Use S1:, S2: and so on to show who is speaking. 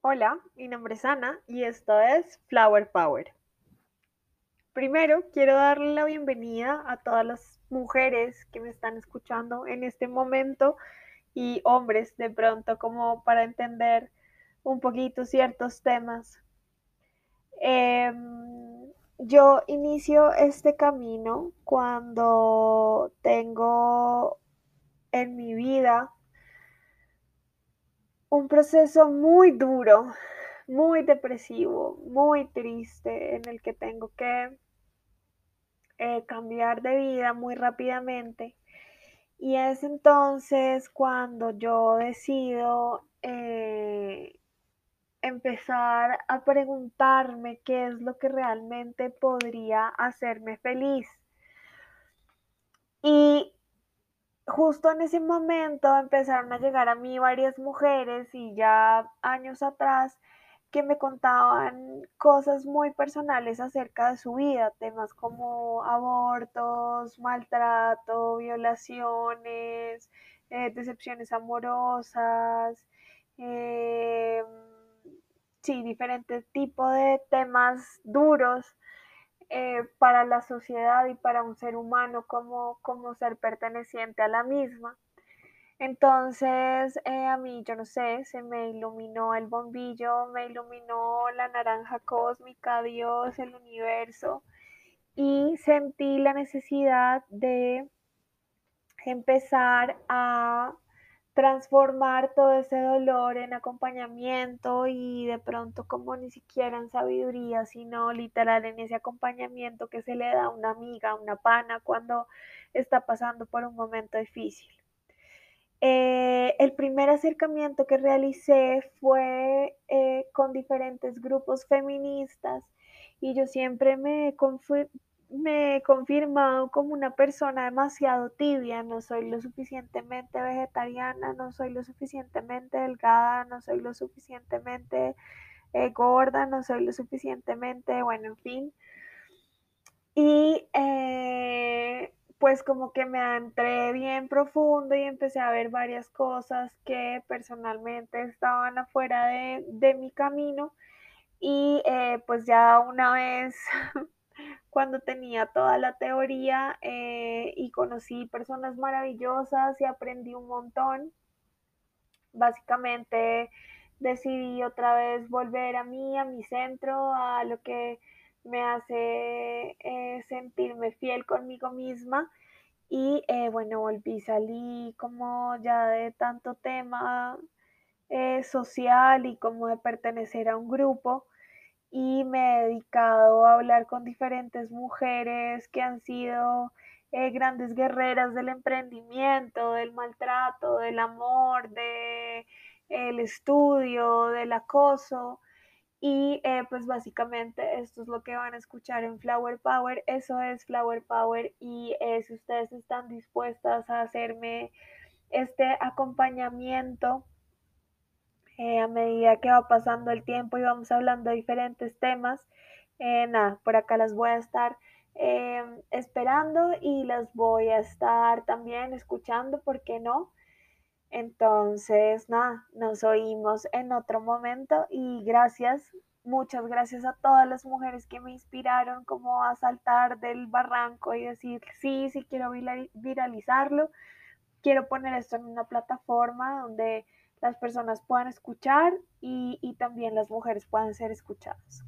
S1: Hola, mi nombre es Ana y esto es Flower Power. Primero, quiero darle la bienvenida a todas las mujeres que me están escuchando en este momento y hombres de pronto como para entender un poquito ciertos temas. Em, yo inicio este camino cuando tengo en mi vida un proceso muy duro, muy depresivo, muy triste, en el que tengo que eh, cambiar de vida muy rápidamente. Y es entonces cuando yo decido eh, empezar a preguntarme qué es lo que realmente podría hacerme feliz. Y justo en ese momento empezaron a llegar a mí varias mujeres y ya años atrás que me contaban cosas muy personales acerca de su vida, temas como abortos, maltrato, violaciones, eh, decepciones amorosas, eh, sí, diferentes tipos de temas duros eh, para la sociedad y para un ser humano como, como ser perteneciente a la misma. Entonces, eh, a mí, yo no sé, se me iluminó el bombillo, me iluminó la naranja cósmica, Dios, el universo, y sentí la necesidad de empezar a transformar todo ese dolor en acompañamiento y de pronto como ni siquiera en sabiduría, sino literal en ese acompañamiento que se le da a una amiga, a una pana cuando está pasando por un momento difícil. Eh, el primer acercamiento que realicé fue eh, con diferentes grupos feministas y yo siempre me, me he confirmado como una persona demasiado tibia, no soy lo suficientemente vegetariana, no soy lo suficientemente delgada, no soy lo suficientemente eh, gorda, no soy lo suficientemente, bueno, en fin. Y eh, pues como que me entré bien profundo y empecé a ver varias cosas que personalmente estaban afuera de, mi camino. Y eh, pues ya una vez cuando tenía toda la teoría eh, y conocí personas maravillosas y aprendí un montón. Básicamente decidí otra vez volver a mí, a mi centro, a lo que me hace eh, sentirme fiel conmigo misma. Y eh, bueno, volví, salí como ya de tanto tema social y como de pertenecer a un grupo y me he dedicado a hablar con diferentes mujeres que han sido eh, grandes guerreras del emprendimiento, del maltrato, del amor, del el estudio, del acoso. Y eh, pues básicamente esto es lo que van a escuchar en Flower Power. Eso es Flower Power y eh, si ustedes están dispuestas a hacerme este acompañamiento eh, a medida que va pasando el tiempo y vamos hablando de diferentes temas. Eh, nada, por acá las voy a estar eh, esperando y las voy a estar también escuchando, ¿por qué no? Entonces, nada, nos oímos en otro momento y gracias, muchas gracias a todas las mujeres que me inspiraron como a saltar del barranco y decir, sí, sí quiero viralizarlo, quiero poner esto en una plataforma donde las personas puedan escuchar y, y también las mujeres puedan ser escuchadas.